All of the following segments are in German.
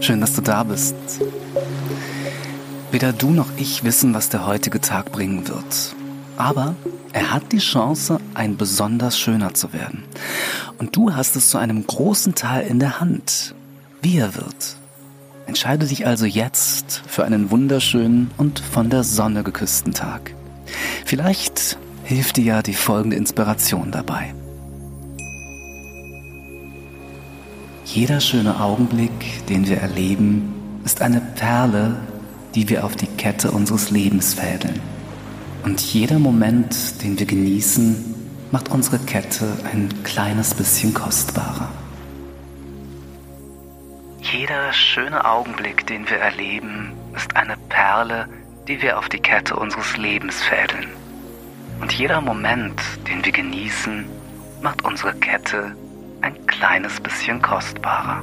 Schön, dass du da bist. Weder du noch ich wissen, was der heutige Tag bringen wird. Aber er hat die Chance, ein besonders schöner zu werden. Und du hast es zu einem großen Teil in der Hand, wie er wird. Entscheide dich also jetzt für einen wunderschönen und von der Sonne geküssten Tag. Vielleicht hilft dir ja die folgende Inspiration dabei. Jeder schöne Augenblick, den wir erleben, ist eine Perle, die wir auf die Kette unseres Lebens fädeln. Und jeder Moment, den wir genießen, macht unsere Kette ein kleines bisschen kostbarer. Jeder schöne Augenblick, den wir erleben, ist eine Perle, die wir auf die Kette unseres Lebens fädeln. Und jeder Moment, den wir genießen, macht unsere Kette ein kleines bisschen kostbarer.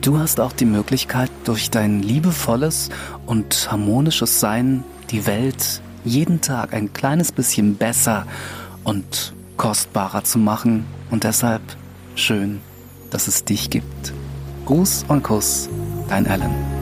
Du hast auch die Möglichkeit, durch dein liebevolles und harmonisches Sein die Welt jeden Tag ein kleines bisschen besser und kostbarer zu machen. Und deshalb schön, dass es dich gibt. Gruß und Kuss, dein Alan.